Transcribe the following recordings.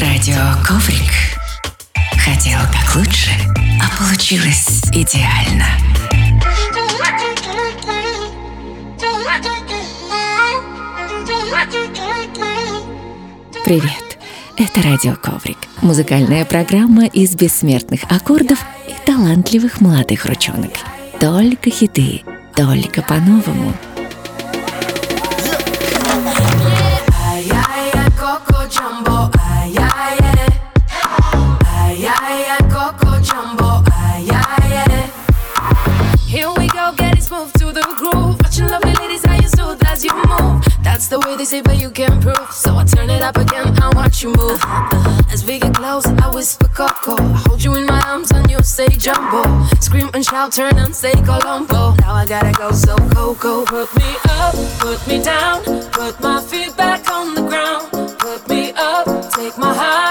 Радио Коврик. Хотел как лучше, а получилось идеально. Привет! Это Радио Коврик. Музыкальная программа из бессмертных аккордов и талантливых молодых ручонок. Только хиты, только по-новому – That's the way they say, but you can't prove. So I turn it up again and watch you move. Uh, as we get close, I whisper Coco. I hold you in my arms and you say Jumbo. Scream and shout, turn and say Colombo. Now I gotta go, so Coco. Put me up, put me down, put my feet back on the ground. Put me up, take my heart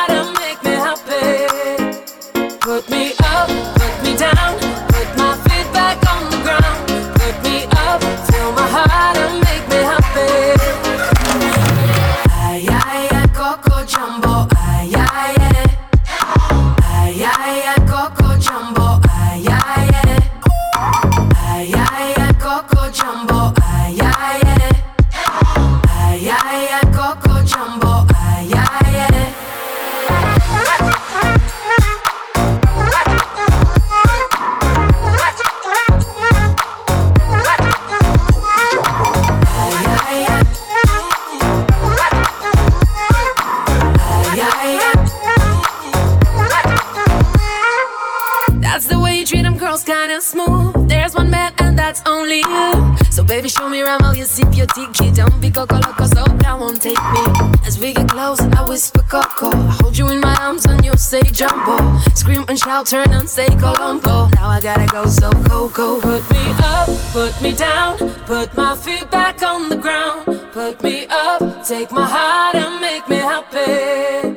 smooth. There's one man, and that's only you. So, baby, show me around while you sip your tiki. Don't be coco loco, so that won't take me. As we get close, I whisper coco. I hold you in my arms, and you say jumbo. Scream and shout, turn and say colombo. Now I gotta go, so coco. Put me up, put me down, put my feet back on the ground. Put me up, take my heart and make me happy.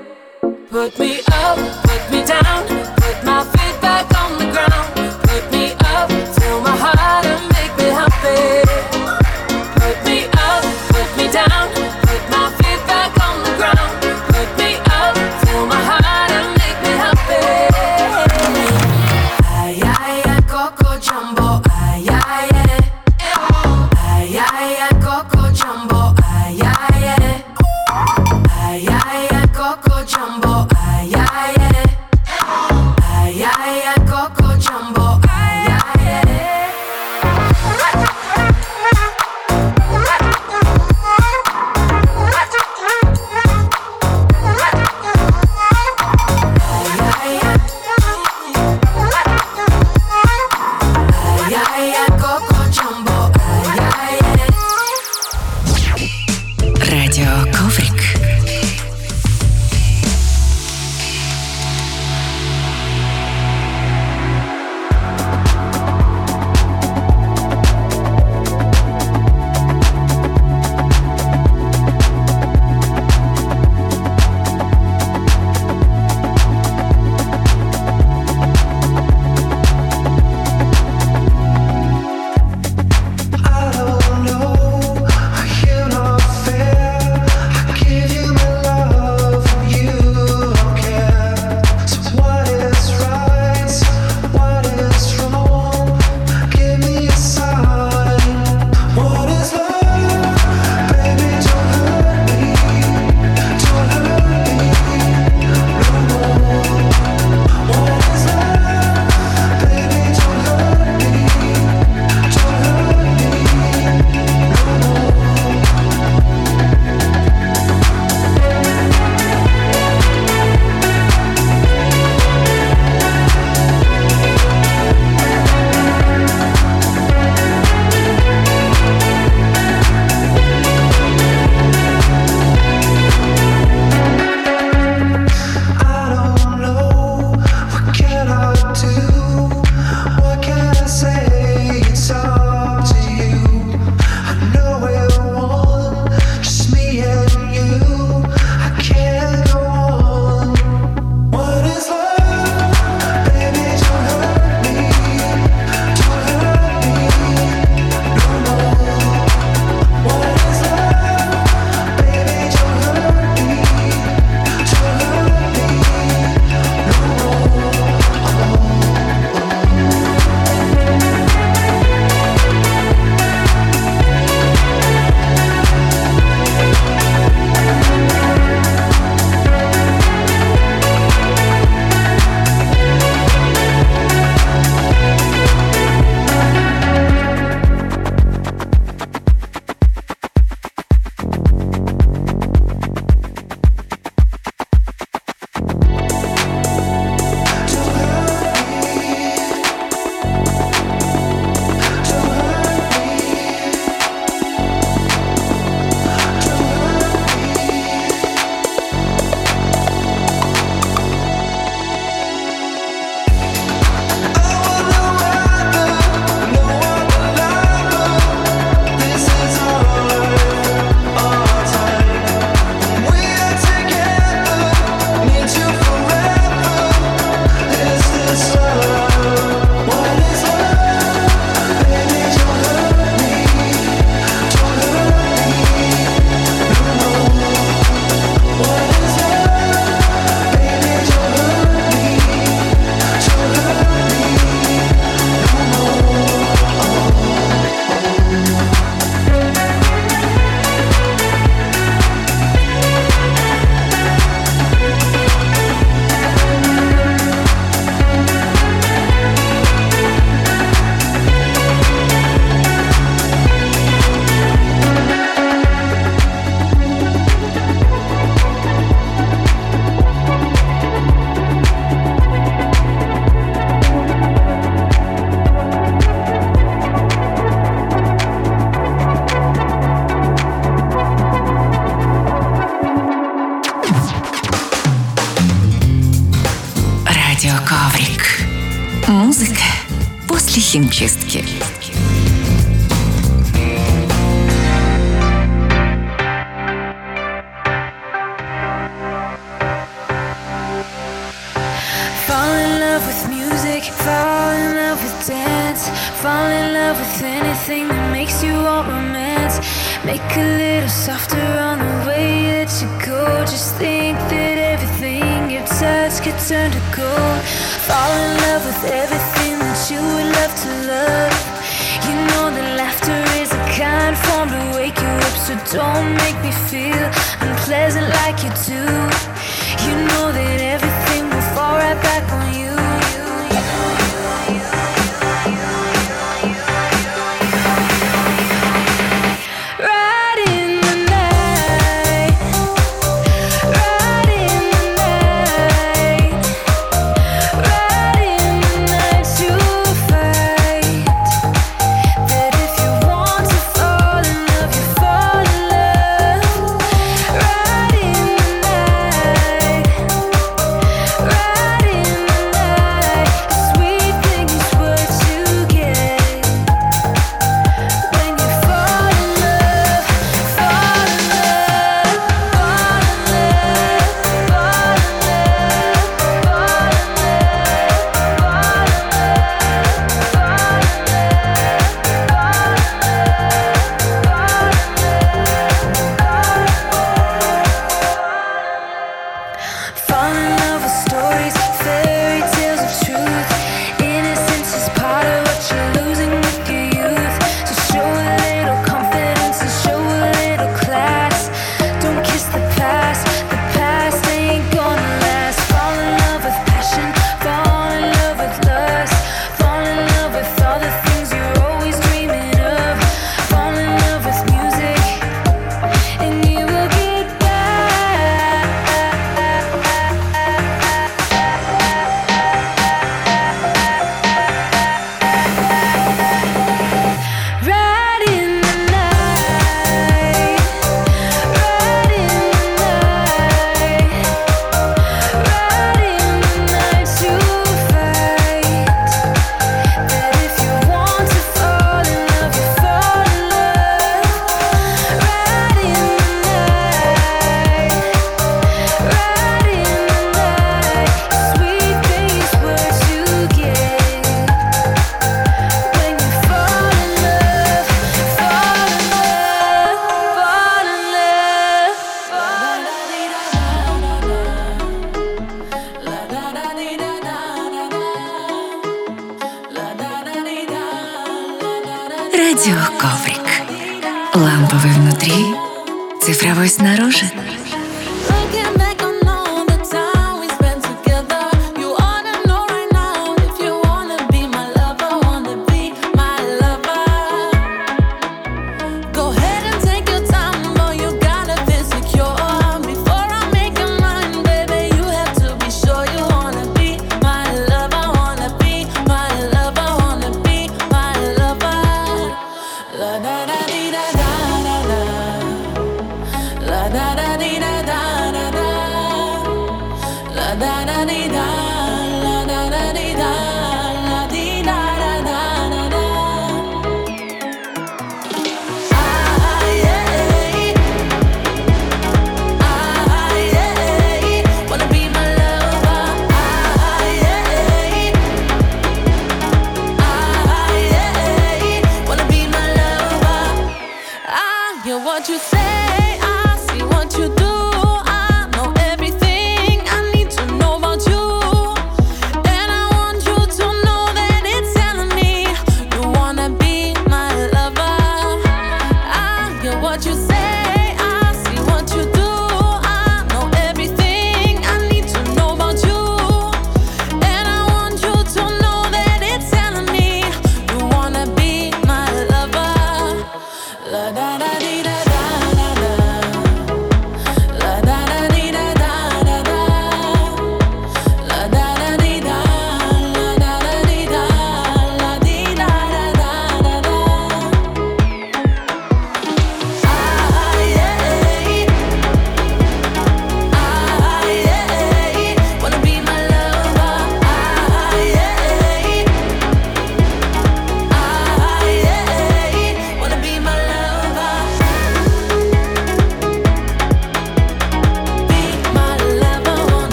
Put me up, put me down, put my feet back on the ground. ahora so don't make me feel unpleasant like you do. You know that.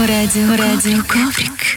Радио, радио, коврик.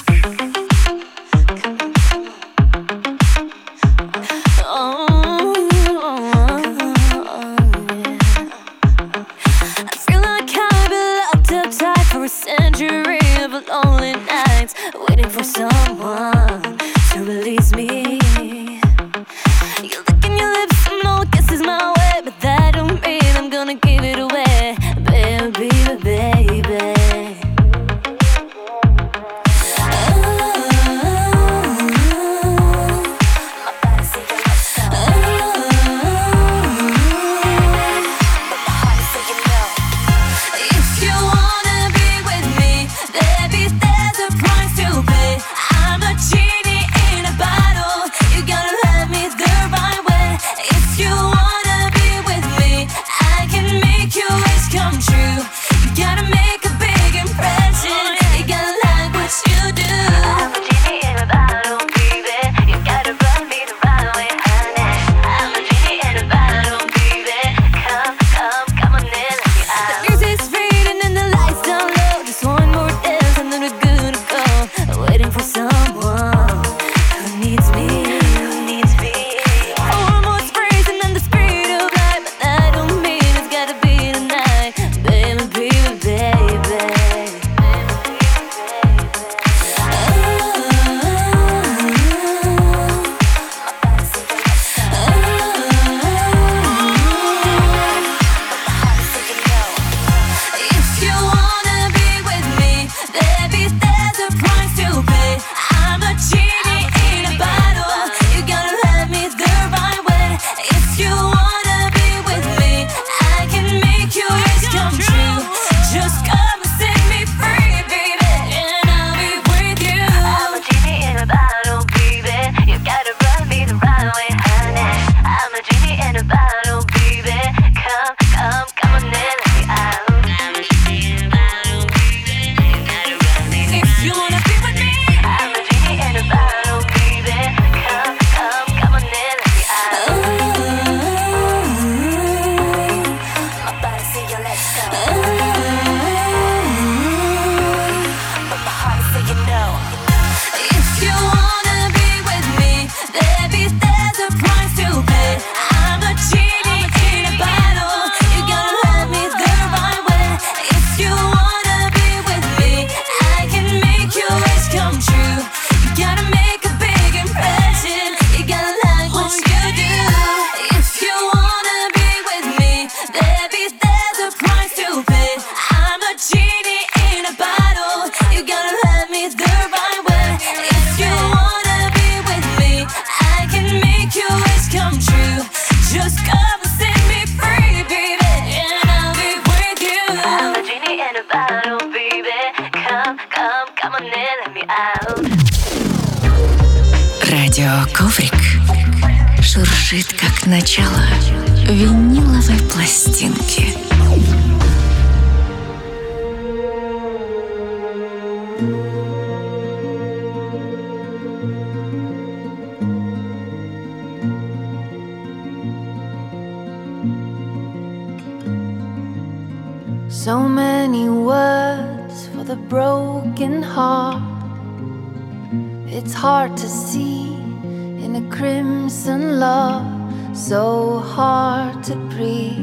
Crimson love, so hard to breathe.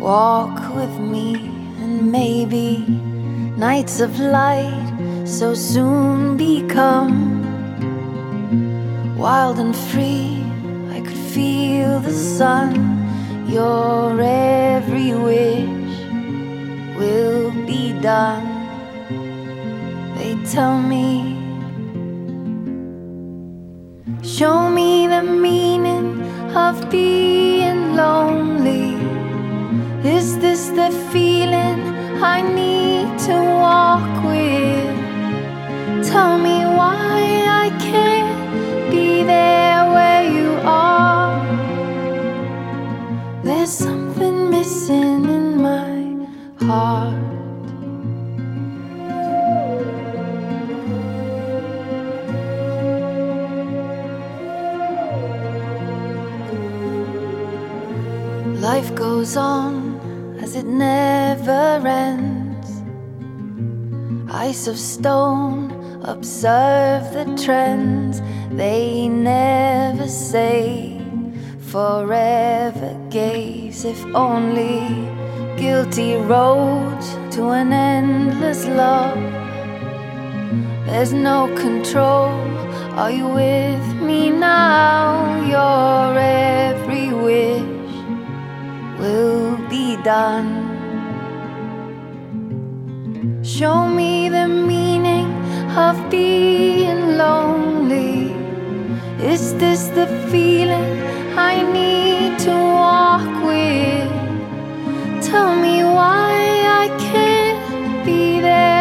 Walk with me, and maybe nights of light so soon become wild and free. I could feel the sun, your every wish will be done. They tell me, show me the meaning of being lonely. Is this the feeling I need to walk with? Tell me why I can't be there where you are. There's something missing in my heart. Life goes on as it never ends. Ice of stone, observe the trends. They never say forever gaze, if only guilty road to an endless love. There's no control. Are you with me now? Your every wish will be done. Show me the meaning of being lonely. Is this the feeling I need to walk with? Tell me why I can't be there.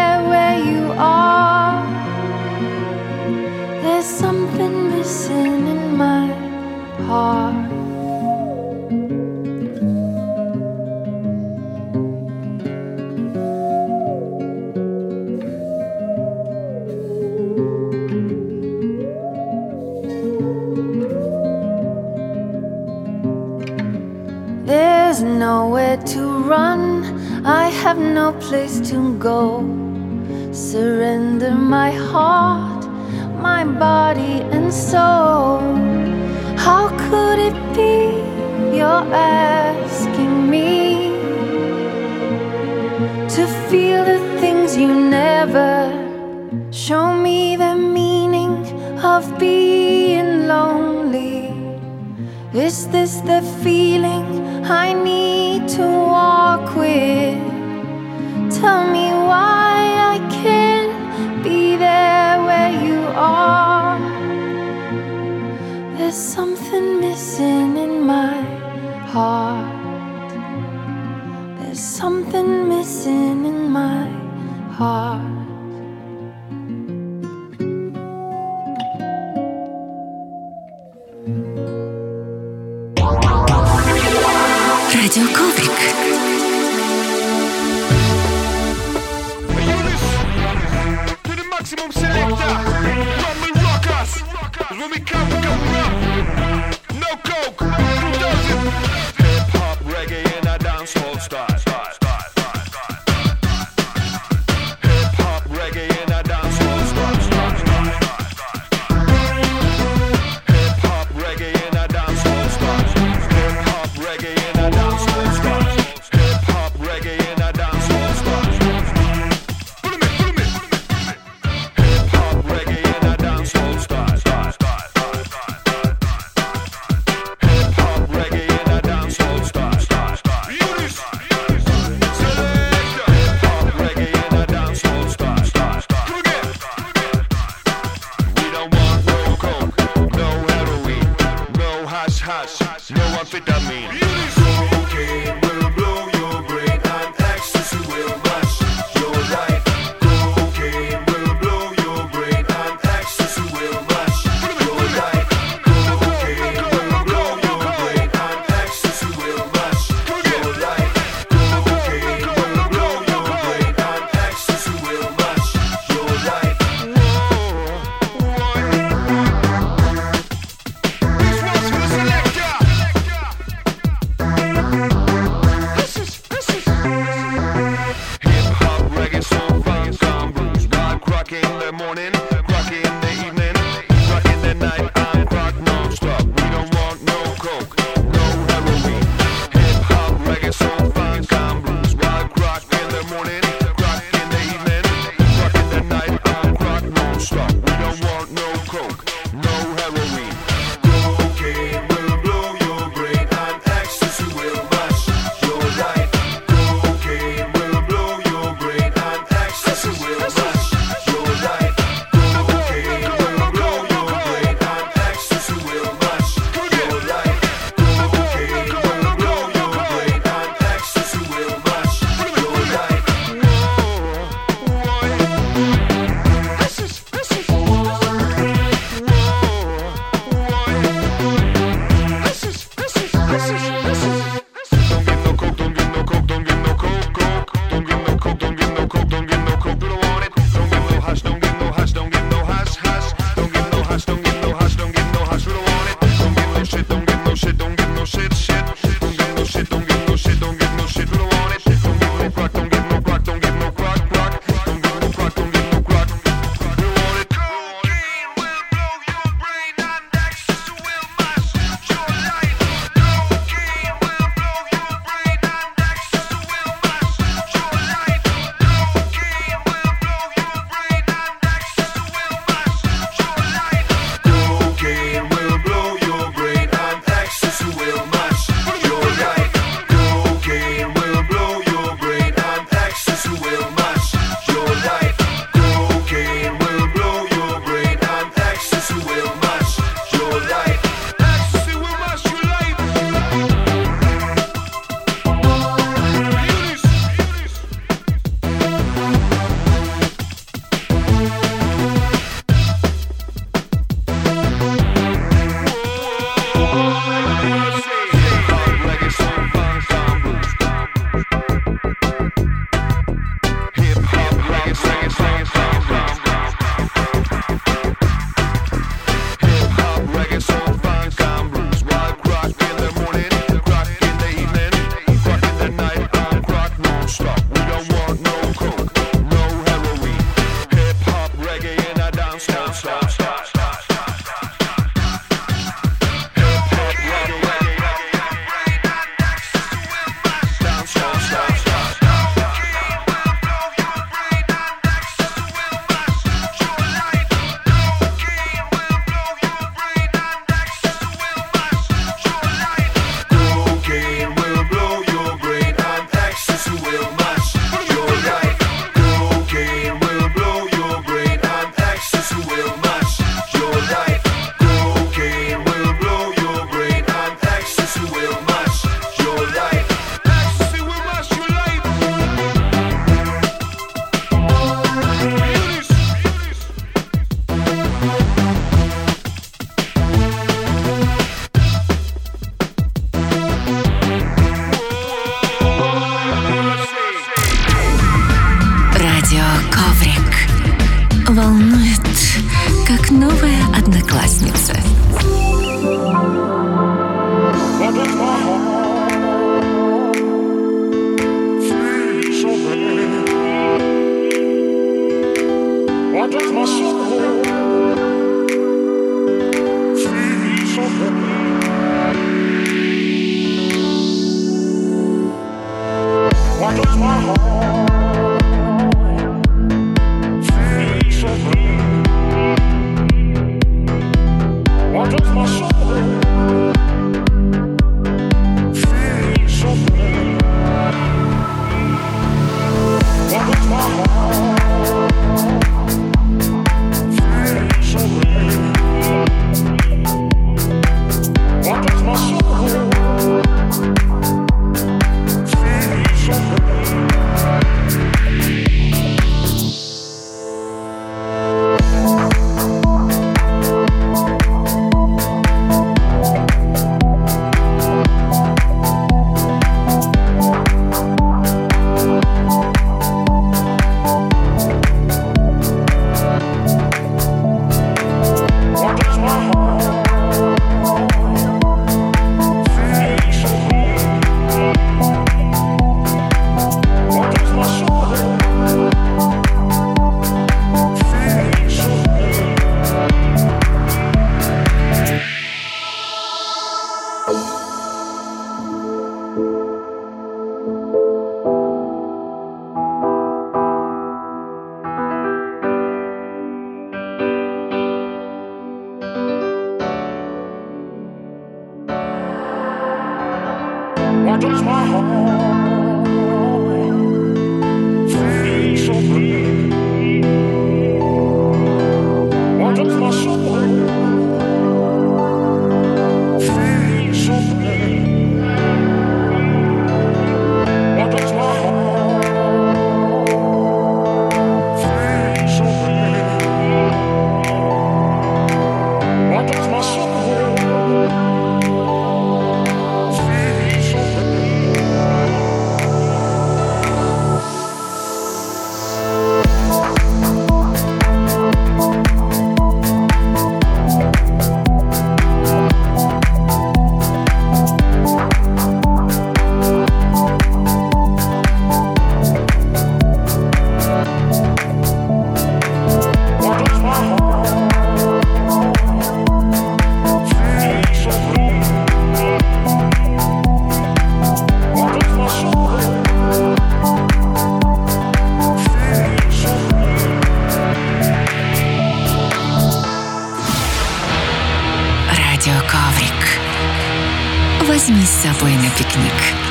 возьми с собой на пикник.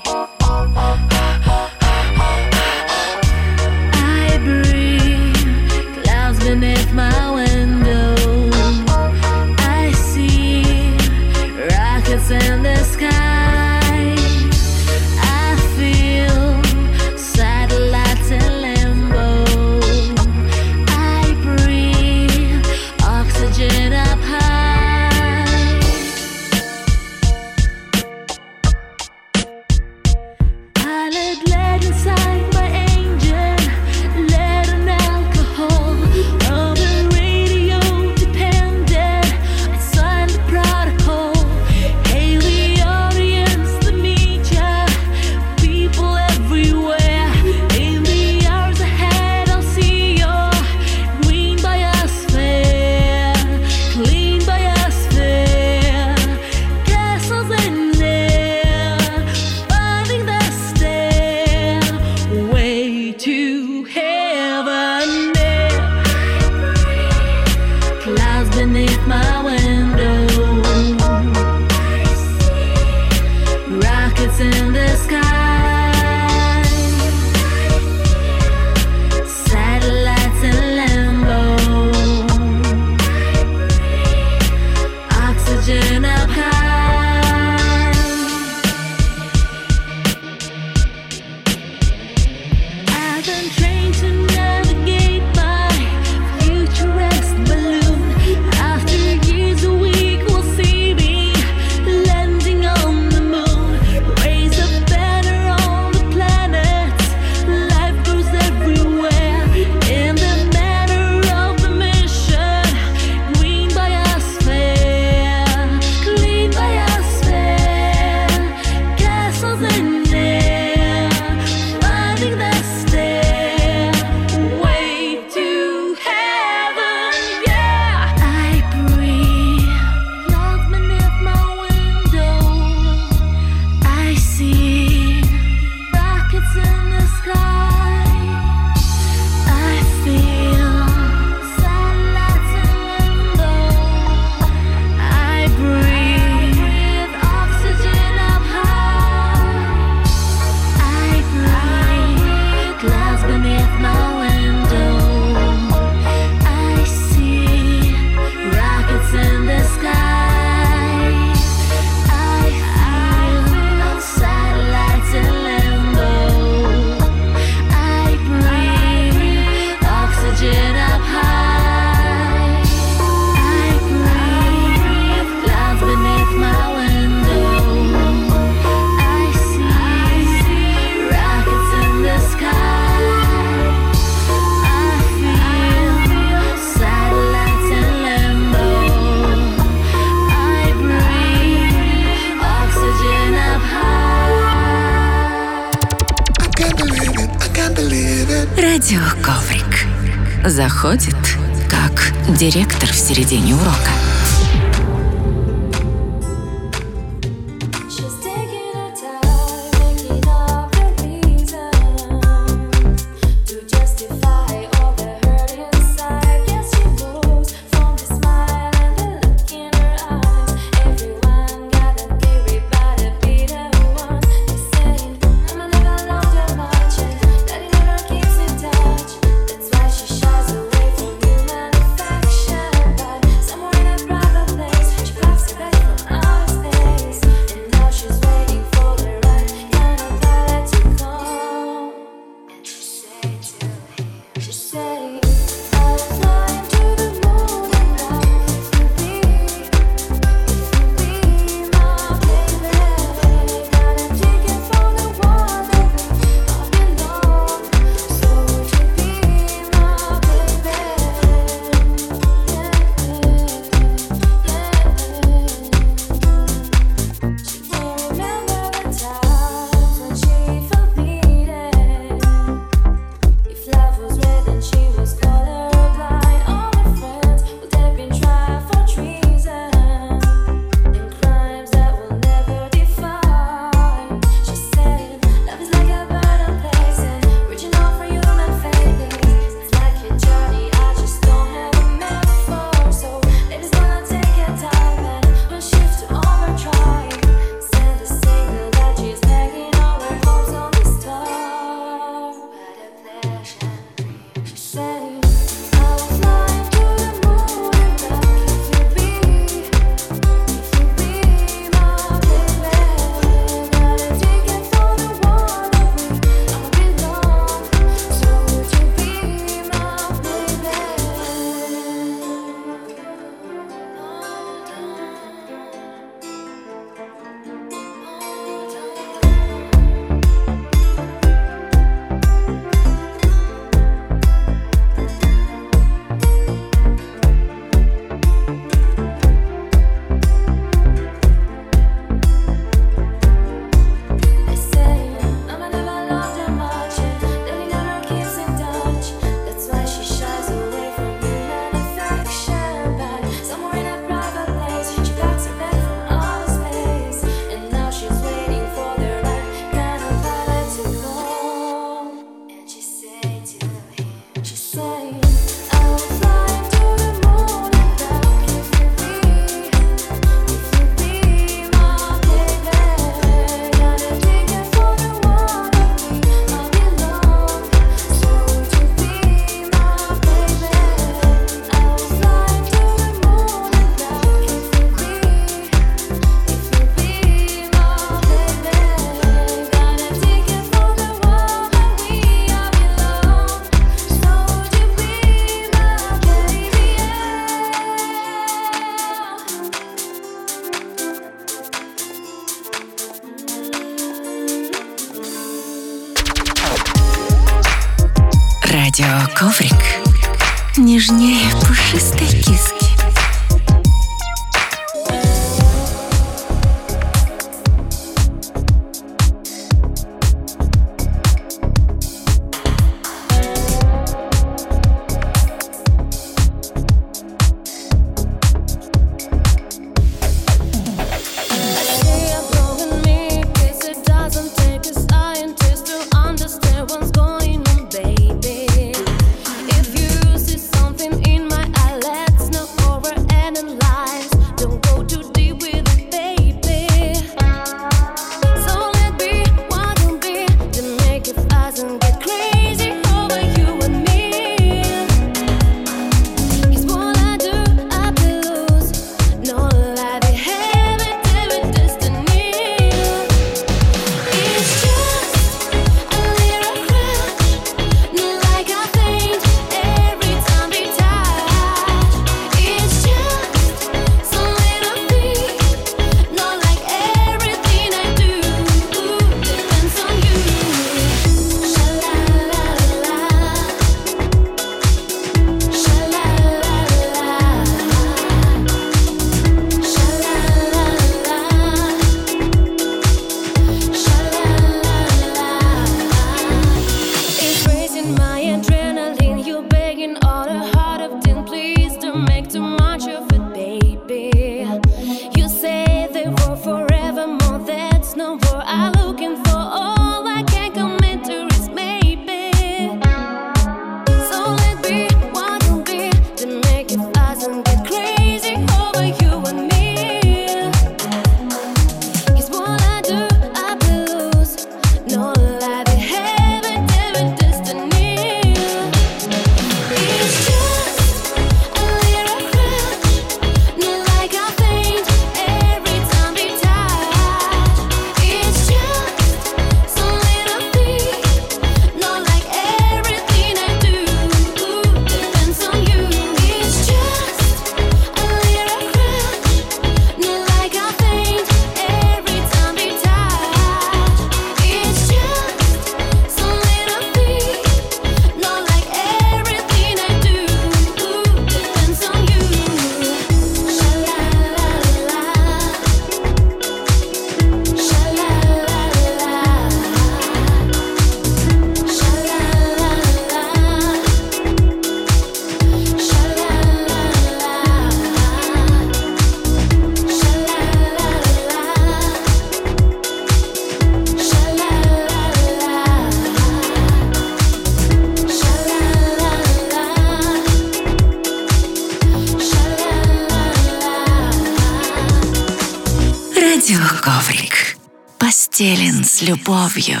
с любовью.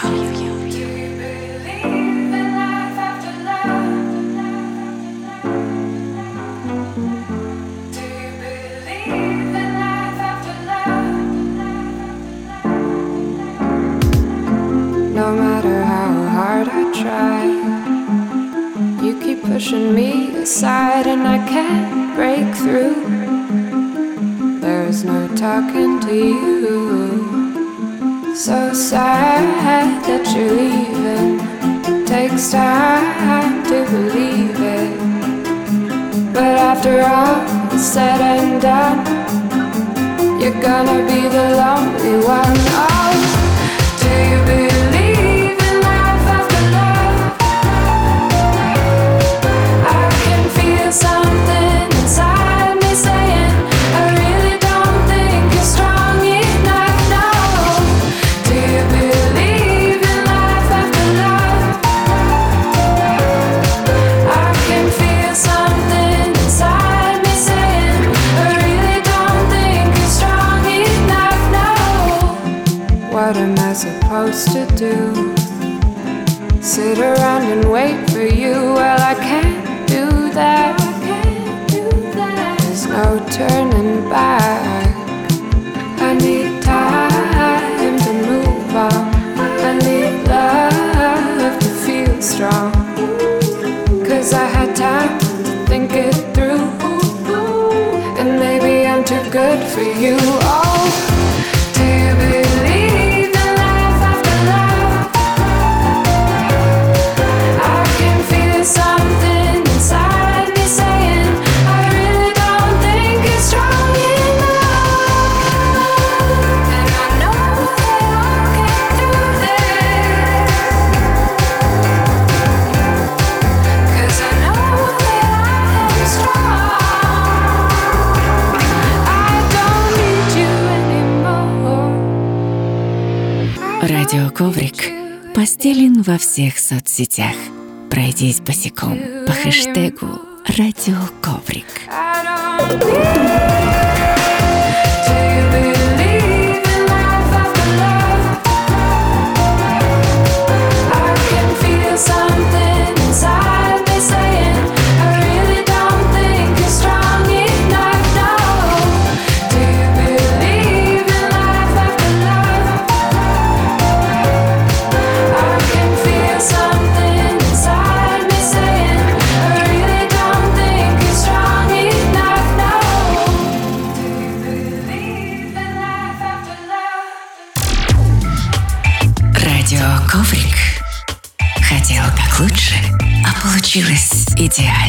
sit around and wait for you. Well, I can't do that. There's no turning back. I need time to move on. I need love to feel strong. Cause I had time to think it through. And maybe I'm too good for you. разделен во всех соцсетях. Пройдись босиком по хэштегу «Радио Коврик». Do you Радио.